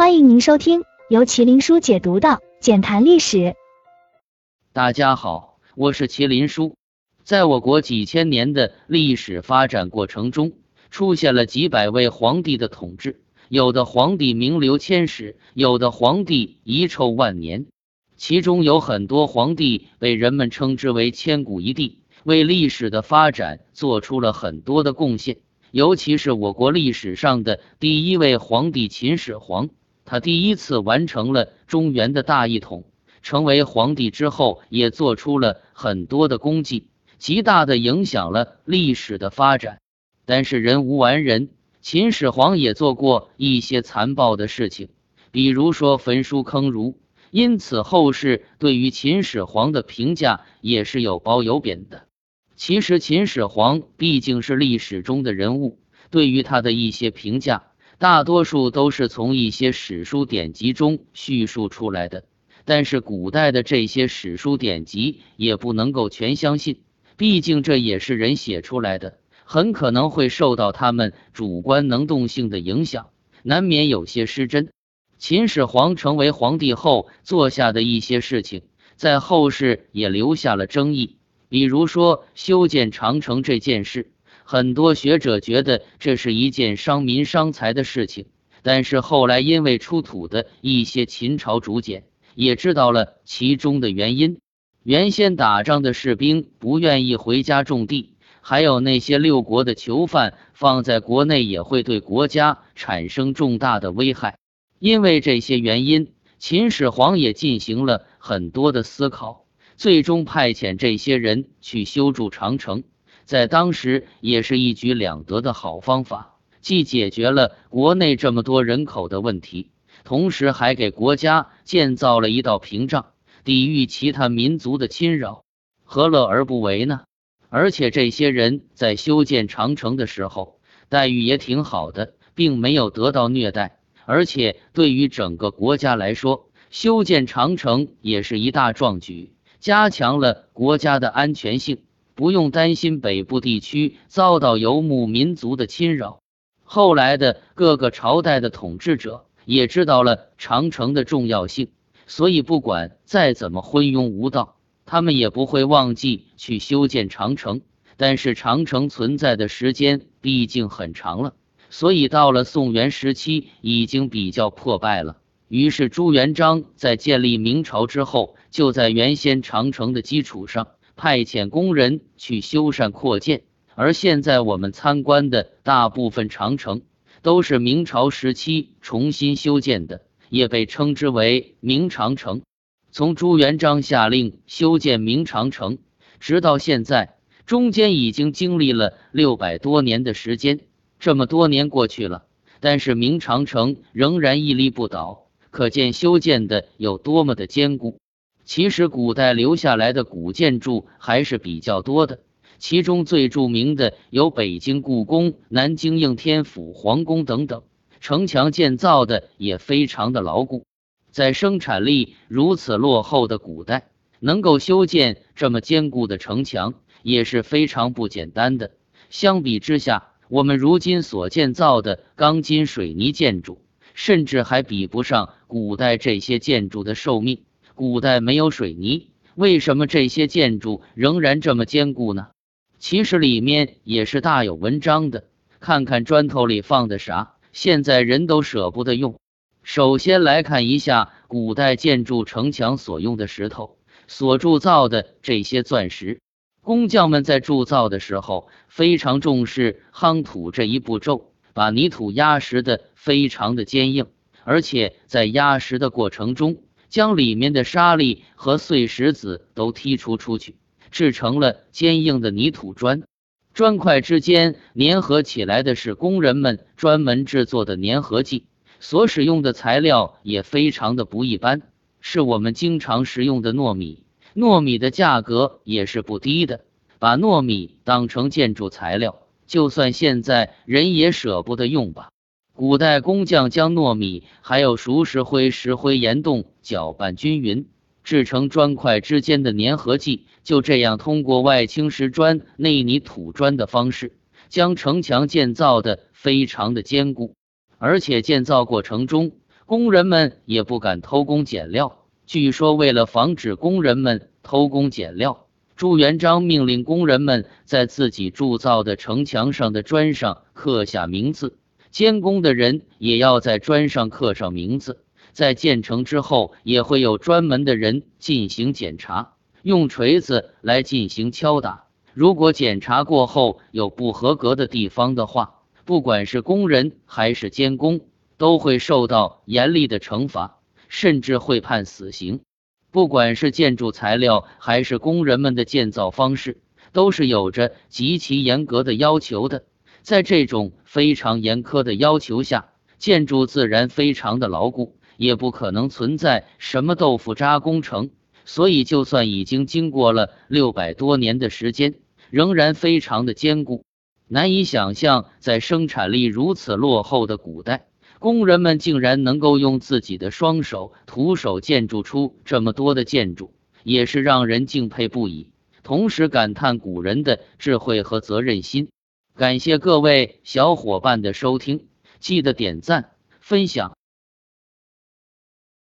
欢迎您收听由麒麟书解读的《简谈历史》。大家好，我是麒麟书。在我国几千年的历史发展过程中，出现了几百位皇帝的统治，有的皇帝名留千史，有的皇帝遗臭万年。其中有很多皇帝被人们称之为千古一帝，为历史的发展做出了很多的贡献。尤其是我国历史上的第一位皇帝秦始皇。他第一次完成了中原的大一统，成为皇帝之后，也做出了很多的功绩，极大的影响了历史的发展。但是人无完人，秦始皇也做过一些残暴的事情，比如说焚书坑儒，因此后世对于秦始皇的评价也是有褒有贬的。其实秦始皇毕竟是历史中的人物，对于他的一些评价。大多数都是从一些史书典籍中叙述出来的，但是古代的这些史书典籍也不能够全相信，毕竟这也是人写出来的，很可能会受到他们主观能动性的影响，难免有些失真。秦始皇成为皇帝后做下的一些事情，在后世也留下了争议，比如说修建长城这件事。很多学者觉得这是一件伤民伤财的事情，但是后来因为出土的一些秦朝竹简，也知道了其中的原因。原先打仗的士兵不愿意回家种地，还有那些六国的囚犯放在国内也会对国家产生重大的危害。因为这些原因，秦始皇也进行了很多的思考，最终派遣这些人去修筑长城。在当时也是一举两得的好方法，既解决了国内这么多人口的问题，同时还给国家建造了一道屏障，抵御其他民族的侵扰，何乐而不为呢？而且这些人在修建长城的时候待遇也挺好的，并没有得到虐待，而且对于整个国家来说，修建长城也是一大壮举，加强了国家的安全性。不用担心北部地区遭到游牧民族的侵扰。后来的各个朝代的统治者也知道了长城的重要性，所以不管再怎么昏庸无道，他们也不会忘记去修建长城。但是长城存在的时间毕竟很长了，所以到了宋元时期已经比较破败了。于是朱元璋在建立明朝之后，就在原先长城的基础上。派遣工人去修缮扩建，而现在我们参观的大部分长城都是明朝时期重新修建的，也被称之为明长城。从朱元璋下令修建明长城，直到现在，中间已经经历了六百多年的时间。这么多年过去了，但是明长城仍然屹立不倒，可见修建的有多么的坚固。其实，古代留下来的古建筑还是比较多的，其中最著名的有北京故宫、南京应天府皇宫等等。城墙建造的也非常的牢固，在生产力如此落后的古代，能够修建这么坚固的城墙也是非常不简单的。相比之下，我们如今所建造的钢筋水泥建筑，甚至还比不上古代这些建筑的寿命。古代没有水泥，为什么这些建筑仍然这么坚固呢？其实里面也是大有文章的。看看砖头里放的啥，现在人都舍不得用。首先来看一下古代建筑城墙所用的石头，所铸造的这些钻石。工匠们在铸造的时候非常重视夯土这一步骤，把泥土压实的非常的坚硬，而且在压实的过程中。将里面的沙粒和碎石子都剔除出去，制成了坚硬的泥土砖。砖块之间粘合起来的是工人们专门制作的粘合剂，所使用的材料也非常的不一般，是我们经常食用的糯米。糯米的价格也是不低的，把糯米当成建筑材料，就算现在人也舍不得用吧。古代工匠将糯米还有熟石灰、石灰岩冻搅拌均匀，制成砖块之间的粘合剂。就这样，通过外青石砖、内泥土砖的方式，将城墙建造的非常的坚固。而且建造过程中，工人们也不敢偷工减料。据说，为了防止工人们偷工减料，朱元璋命令工人们在自己铸造的城墙上的砖上刻下名字，监工的人也要在砖上刻上名字。在建成之后，也会有专门的人进行检查，用锤子来进行敲打。如果检查过后有不合格的地方的话，不管是工人还是监工，都会受到严厉的惩罚，甚至会判死刑。不管是建筑材料还是工人们的建造方式，都是有着极其严格的要求的。在这种非常严苛的要求下，建筑自然非常的牢固。也不可能存在什么豆腐渣工程，所以就算已经经过了六百多年的时间，仍然非常的坚固。难以想象，在生产力如此落后的古代，工人们竟然能够用自己的双手徒手建筑出这么多的建筑，也是让人敬佩不已。同时感叹古人的智慧和责任心。感谢各位小伙伴的收听，记得点赞分享。